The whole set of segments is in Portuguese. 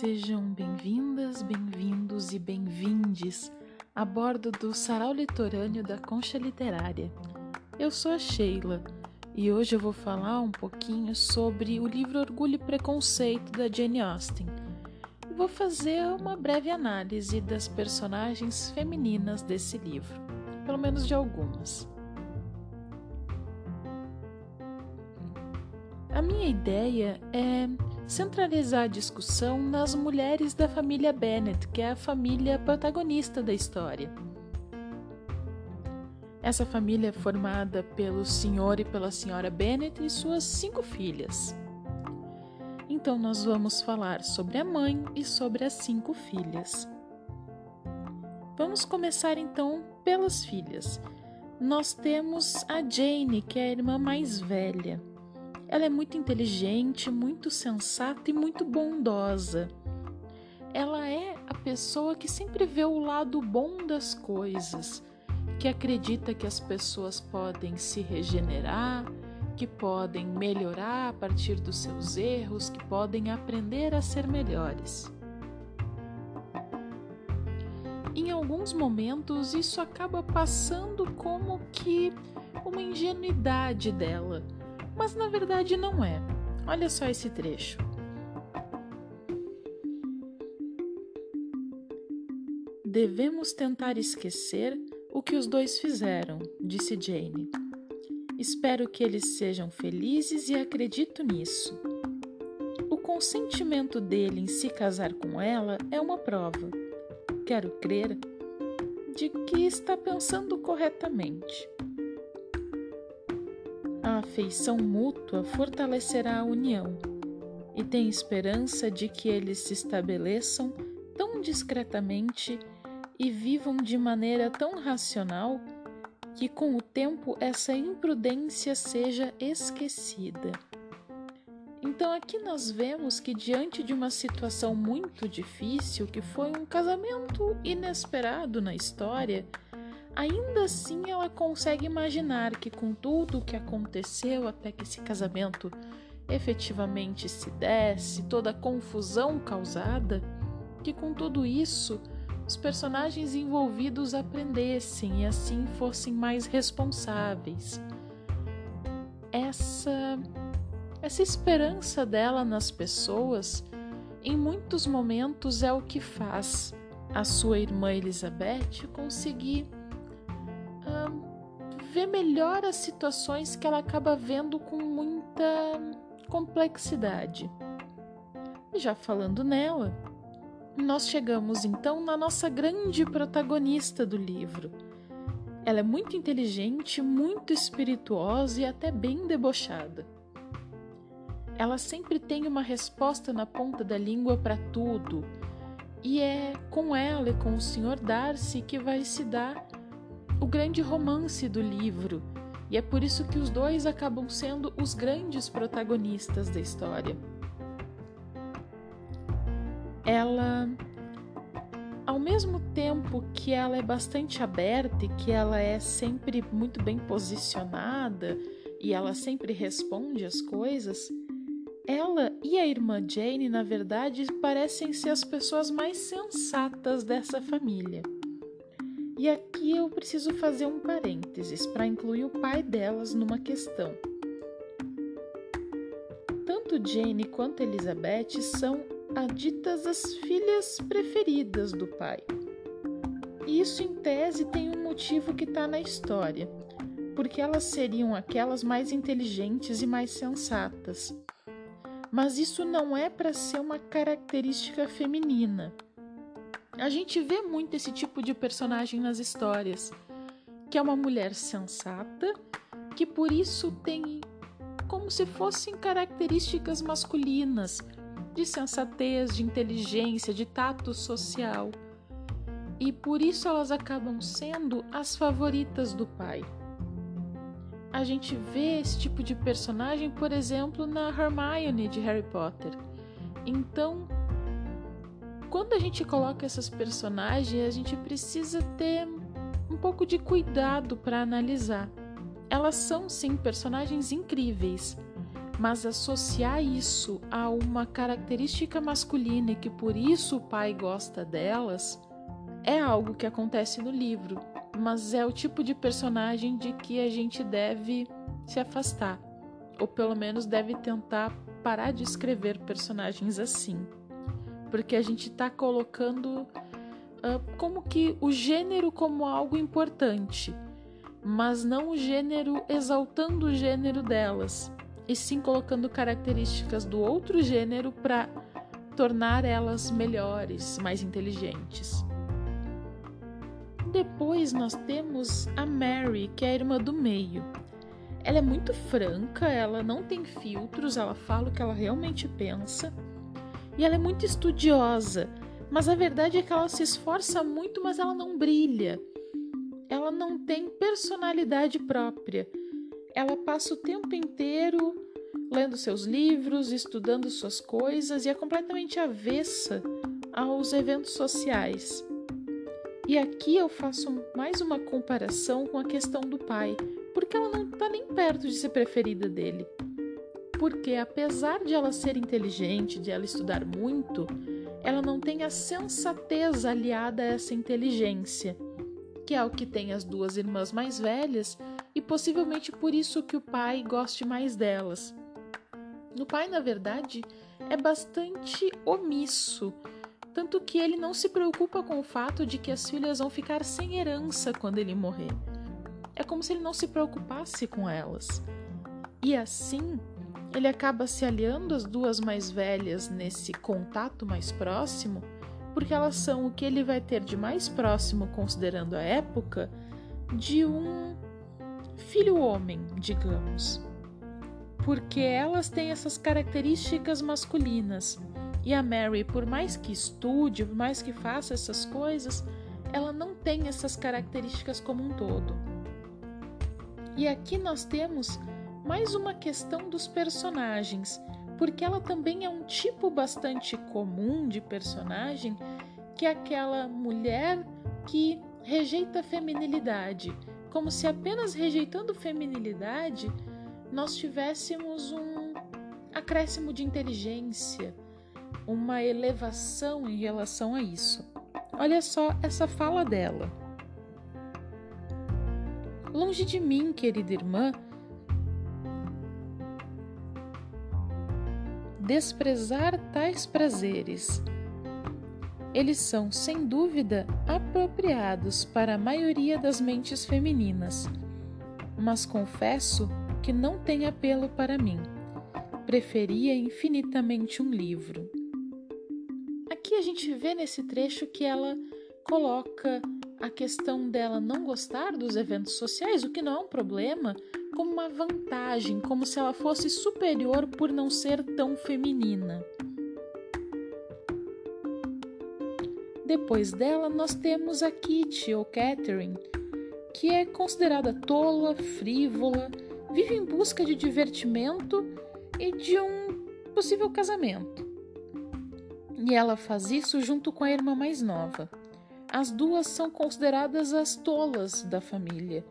Sejam bem-vindas, bem-vindos e bem-vindes a bordo do Sarau Litorâneo da Concha Literária. Eu sou a Sheila e hoje eu vou falar um pouquinho sobre o livro Orgulho e Preconceito da Jane Austen. E vou fazer uma breve análise das personagens femininas desse livro, pelo menos de algumas. A minha ideia é centralizar a discussão nas mulheres da família Bennet, que é a família protagonista da história. Essa família é formada pelo senhor e pela senhora Bennet e suas cinco filhas. Então, nós vamos falar sobre a mãe e sobre as cinco filhas. Vamos começar então pelas filhas. Nós temos a Jane, que é a irmã mais velha. Ela é muito inteligente, muito sensata e muito bondosa. Ela é a pessoa que sempre vê o lado bom das coisas, que acredita que as pessoas podem se regenerar, que podem melhorar a partir dos seus erros, que podem aprender a ser melhores. Em alguns momentos, isso acaba passando como que uma ingenuidade dela mas na verdade não é. Olha só esse trecho. Devemos tentar esquecer o que os dois fizeram, disse Jane. Espero que eles sejam felizes e acredito nisso. O consentimento dele em se casar com ela é uma prova, quero crer, de que está pensando corretamente. Afeição mútua fortalecerá a união e tem esperança de que eles se estabeleçam tão discretamente e vivam de maneira tão racional que com o tempo essa imprudência seja esquecida. Então aqui nós vemos que diante de uma situação muito difícil, que foi um casamento inesperado na história, Ainda assim, ela consegue imaginar que, com tudo o que aconteceu até que esse casamento efetivamente se desse, toda a confusão causada, que com tudo isso os personagens envolvidos aprendessem e assim fossem mais responsáveis. Essa essa esperança dela nas pessoas, em muitos momentos é o que faz a sua irmã Elizabeth conseguir ver melhor as situações que ela acaba vendo com muita complexidade. Já falando nela, nós chegamos então na nossa grande protagonista do livro. Ela é muito inteligente, muito espirituosa e até bem debochada. Ela sempre tem uma resposta na ponta da língua para tudo, e é com ela e com o Sr. Darcy que vai se dar o grande romance do livro, e é por isso que os dois acabam sendo os grandes protagonistas da história. Ela, ao mesmo tempo que ela é bastante aberta e que ela é sempre muito bem posicionada e ela sempre responde as coisas, ela e a irmã Jane, na verdade, parecem ser as pessoas mais sensatas dessa família. E aqui eu preciso fazer um parênteses para incluir o pai delas numa questão. Tanto Jane quanto Elizabeth são ditas as filhas preferidas do pai. Isso, em tese, tem um motivo que está na história, porque elas seriam aquelas mais inteligentes e mais sensatas. Mas isso não é para ser uma característica feminina a gente vê muito esse tipo de personagem nas histórias, que é uma mulher sensata, que por isso tem como se fossem características masculinas, de sensatez, de inteligência, de tato social. E por isso elas acabam sendo as favoritas do pai. A gente vê esse tipo de personagem, por exemplo, na Hermione de Harry Potter. Então, quando a gente coloca essas personagens, a gente precisa ter um pouco de cuidado para analisar. Elas são sim personagens incríveis, Mas associar isso a uma característica masculina e que por isso o pai gosta delas é algo que acontece no livro, mas é o tipo de personagem de que a gente deve se afastar, ou pelo menos deve tentar parar de escrever personagens assim, porque a gente está colocando uh, como que o gênero como algo importante, mas não o gênero exaltando o gênero delas, e sim colocando características do outro gênero para tornar elas melhores, mais inteligentes. Depois nós temos a Mary, que é a irmã do meio. Ela é muito franca, ela não tem filtros, ela fala o que ela realmente pensa. E ela é muito estudiosa, mas a verdade é que ela se esforça muito, mas ela não brilha. Ela não tem personalidade própria. Ela passa o tempo inteiro lendo seus livros, estudando suas coisas e é completamente avessa aos eventos sociais. E aqui eu faço mais uma comparação com a questão do pai, porque ela não está nem perto de ser preferida dele. Porque apesar de ela ser inteligente, de ela estudar muito, ela não tem a sensatez aliada a essa inteligência, que é o que tem as duas irmãs mais velhas e possivelmente por isso que o pai goste mais delas. O pai, na verdade, é bastante omisso tanto que ele não se preocupa com o fato de que as filhas vão ficar sem herança quando ele morrer. É como se ele não se preocupasse com elas. E assim, ele acaba se aliando às duas mais velhas nesse contato mais próximo, porque elas são o que ele vai ter de mais próximo, considerando a época, de um filho homem, digamos. Porque elas têm essas características masculinas e a Mary, por mais que estude, por mais que faça essas coisas, ela não tem essas características como um todo. E aqui nós temos mais uma questão dos personagens, porque ela também é um tipo bastante comum de personagem, que é aquela mulher que rejeita a feminilidade, como se apenas rejeitando feminilidade nós tivéssemos um acréscimo de inteligência, uma elevação em relação a isso. Olha só essa fala dela. Longe de mim, querida irmã, desprezar tais prazeres. Eles são, sem dúvida, apropriados para a maioria das mentes femininas, mas confesso que não tem apelo para mim. Preferia infinitamente um livro aqui a gente vê nesse trecho que ela coloca a questão dela não gostar dos eventos sociais, o que não é um problema, como uma vantagem, como se ela fosse superior por não ser tão feminina. Depois dela, nós temos a Kitty ou Catherine, que é considerada tola, frívola, vive em busca de divertimento e de um possível casamento. E ela faz isso junto com a irmã mais nova. As duas são consideradas as tolas da família,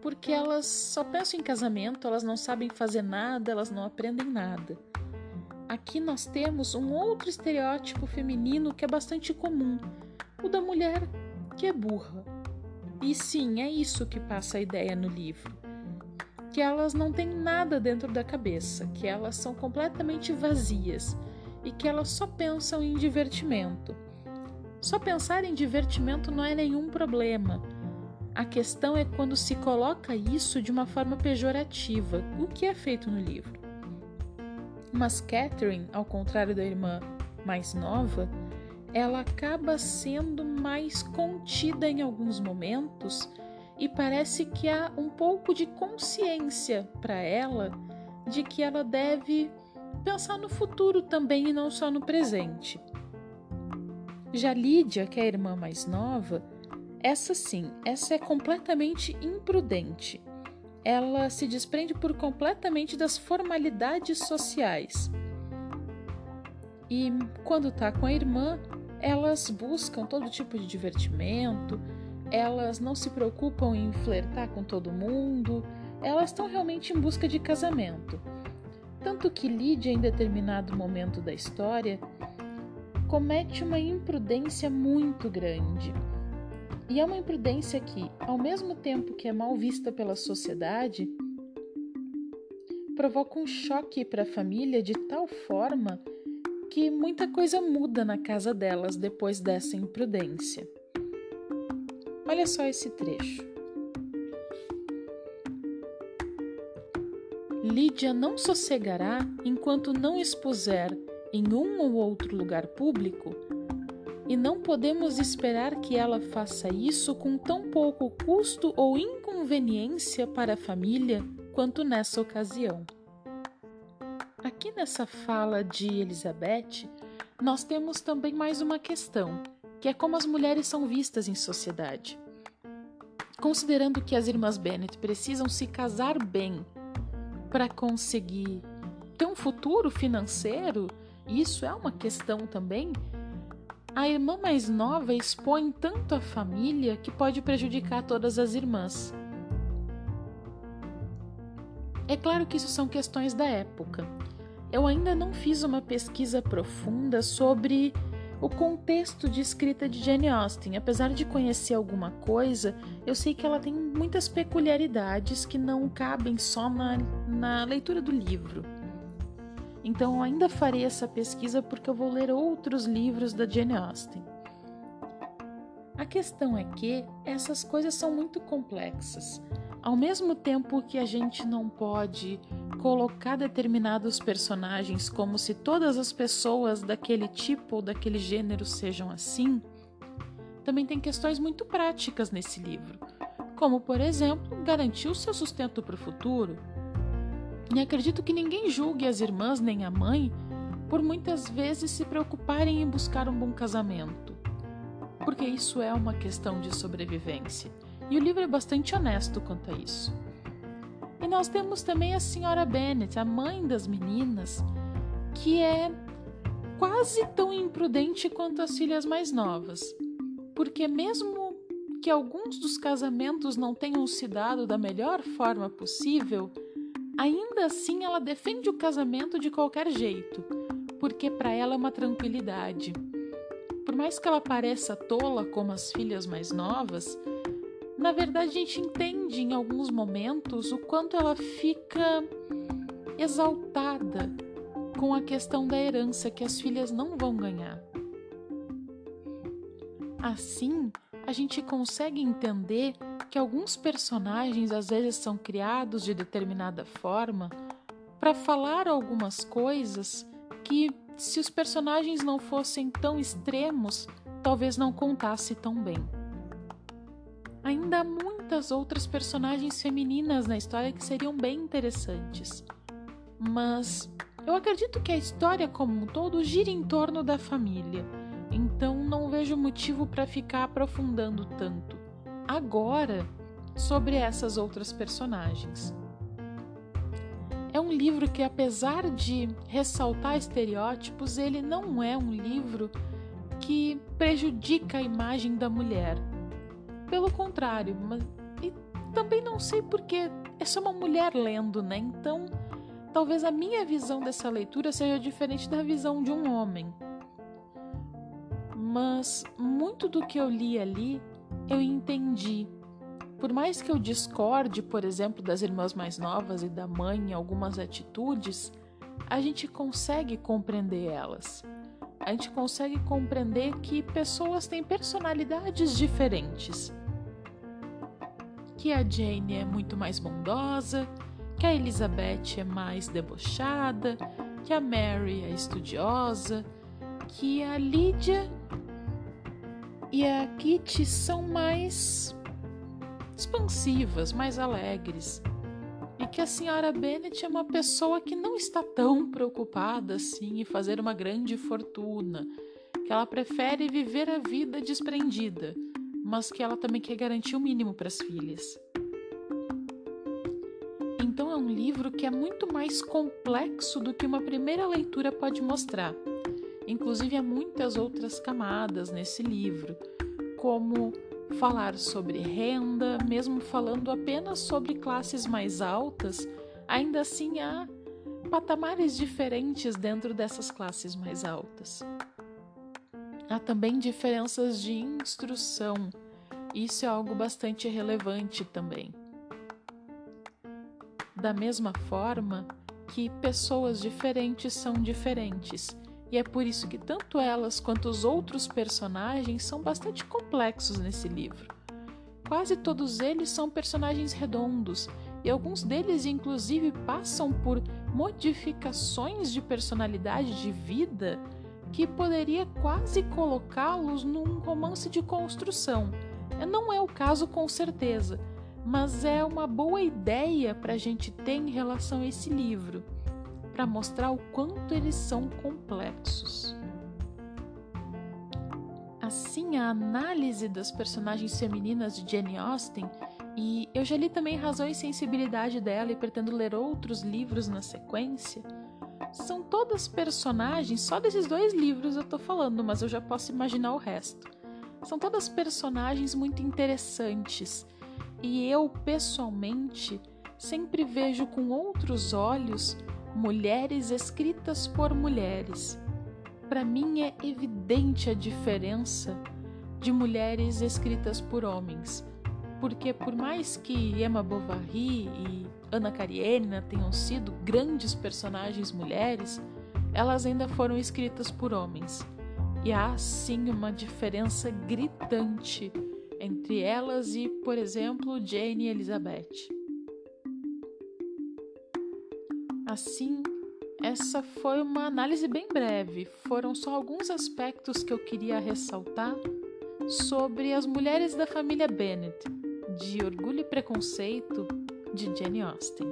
porque elas só pensam em casamento, elas não sabem fazer nada, elas não aprendem nada. Aqui nós temos um outro estereótipo feminino que é bastante comum, o da mulher que é burra. E sim, é isso que passa a ideia no livro. Que elas não têm nada dentro da cabeça, que elas são completamente vazias e que elas só pensam em divertimento. Só pensar em divertimento não é nenhum problema. A questão é quando se coloca isso de uma forma pejorativa, o que é feito no livro. Mas Catherine, ao contrário da irmã mais nova, ela acaba sendo mais contida em alguns momentos e parece que há um pouco de consciência para ela de que ela deve pensar no futuro também e não só no presente. Já Lídia, que é a irmã mais nova, essa sim, essa é completamente imprudente. Ela se desprende por completamente das formalidades sociais. E quando tá com a irmã, elas buscam todo tipo de divertimento, elas não se preocupam em flertar com todo mundo, elas estão realmente em busca de casamento Tanto que Lídia, em determinado momento da história, comete uma imprudência muito grande. E é uma imprudência que, ao mesmo tempo que é mal vista pela sociedade, provoca um choque para a família de tal forma que muita coisa muda na casa delas depois dessa imprudência. Olha só esse trecho. Lídia não sossegará enquanto não expuser em um ou outro lugar público, e não podemos esperar que ela faça isso com tão pouco custo ou inconveniência para a família quanto nessa ocasião. Aqui nessa fala de Elizabeth, nós temos também mais uma questão, que é como as mulheres são vistas em sociedade. Considerando que as irmãs Bennet precisam se casar bem para conseguir ter um futuro financeiro, isso é uma questão também. A irmã mais nova expõe tanto a família que pode prejudicar todas as irmãs. É claro que isso são questões da época. Eu ainda não fiz uma pesquisa profunda sobre o contexto de escrita de Jane Austen. Apesar de conhecer alguma coisa, eu sei que ela tem muitas peculiaridades que não cabem só na, na leitura do livro. Então eu ainda farei essa pesquisa porque eu vou ler outros livros da Jane Austen. A questão é que essas coisas são muito complexas. Ao mesmo tempo que a gente não pode colocar determinados personagens como se todas as pessoas daquele tipo ou daquele gênero sejam assim, também tem questões muito práticas nesse livro, como, por exemplo, garantir o seu sustento para o futuro, e acredito que ninguém julgue as irmãs nem a mãe por muitas vezes se preocuparem em buscar um bom casamento, porque isso é uma questão de sobrevivência. E o livro é bastante honesto quanto a isso. E nós temos também a senhora Bennet, a mãe das meninas, que é quase tão imprudente quanto as filhas mais novas, porque mesmo que alguns dos casamentos não tenham se dado da melhor forma possível, Ainda assim, ela defende o casamento de qualquer jeito, porque para ela é uma tranquilidade. Por mais que ela pareça tola como as filhas mais novas, na verdade a gente entende em alguns momentos o quanto ela fica exaltada com a questão da herança que as filhas não vão ganhar. Assim, a gente consegue entender que alguns personagens às vezes são criados de determinada forma para falar algumas coisas que, se os personagens não fossem tão extremos, talvez não contasse tão bem. Ainda há muitas outras personagens femininas na história que seriam bem interessantes, mas eu acredito que a história como um todo gira em torno da família, então não vejo motivo para ficar aprofundando tanto agora sobre essas outras personagens. É um livro que, apesar de ressaltar estereótipos, ele não é um livro que prejudica a imagem da mulher. Pelo contrário, mas, e também não sei porque é só uma mulher lendo, né? Então, talvez a minha visão dessa leitura seja diferente da visão de um homem. Mas muito do que eu li ali eu entendi. Por mais que eu discorde, por exemplo, das irmãs mais novas e da mãe em algumas atitudes, a gente consegue compreender elas. A gente consegue compreender que pessoas têm personalidades diferentes. Que a Jane é muito mais bondosa, que a Elizabeth é mais debochada, que a Mary é estudiosa, que a Lydia e a Kitty são mais expansivas, mais alegres. E que a senhora Bennet é uma pessoa que não está tão preocupada assim em fazer uma grande fortuna, que ela prefere viver a vida desprendida, mas que ela também quer garantir o mínimo para as filhas. Então é um livro que é muito mais complexo do que uma primeira leitura pode mostrar. Inclusive, há muitas outras camadas nesse livro, como falar sobre renda, mesmo falando apenas sobre classes mais altas, ainda assim há patamares diferentes dentro dessas classes mais altas. Há também diferenças de instrução. Isso é algo bastante relevante também. Da mesma forma que pessoas diferentes são diferentes, e é por isso que tanto elas quanto os outros personagens são bastante complexos nesse livro. Quase todos eles são personagens redondos, e alguns deles, inclusive, passam por modificações de personalidade de vida que poderia quase colocá-los num romance de construção. Não é o caso com certeza, mas é uma boa ideia para a gente ter em relação a esse livro, para mostrar o quanto eles são complexos. Assim, a análise das personagens femininas de Jane Austen, e eu já li também Razão e Sensibilidade dela e pretendo ler outros livros na sequência, são todas personagens, só desses dois livros eu tô falando, mas eu já posso imaginar o resto. São todas personagens muito interessantes e eu, pessoalmente, sempre vejo com outros olhos mulheres escritas por mulheres. Para mim é evidente a diferença de mulheres escritas por homens, porque por mais que Emma Bovary e Ana Karenina tenham sido grandes personagens mulheres, elas ainda foram escritas por homens. E há sim uma diferença gritante entre elas e, por exemplo, Jane e Elizabeth. Assim, essa foi uma análise bem breve, foram só alguns aspectos que eu queria ressaltar sobre as mulheres da família Bennet, de Orgulho e Preconceito, de Jane Austen.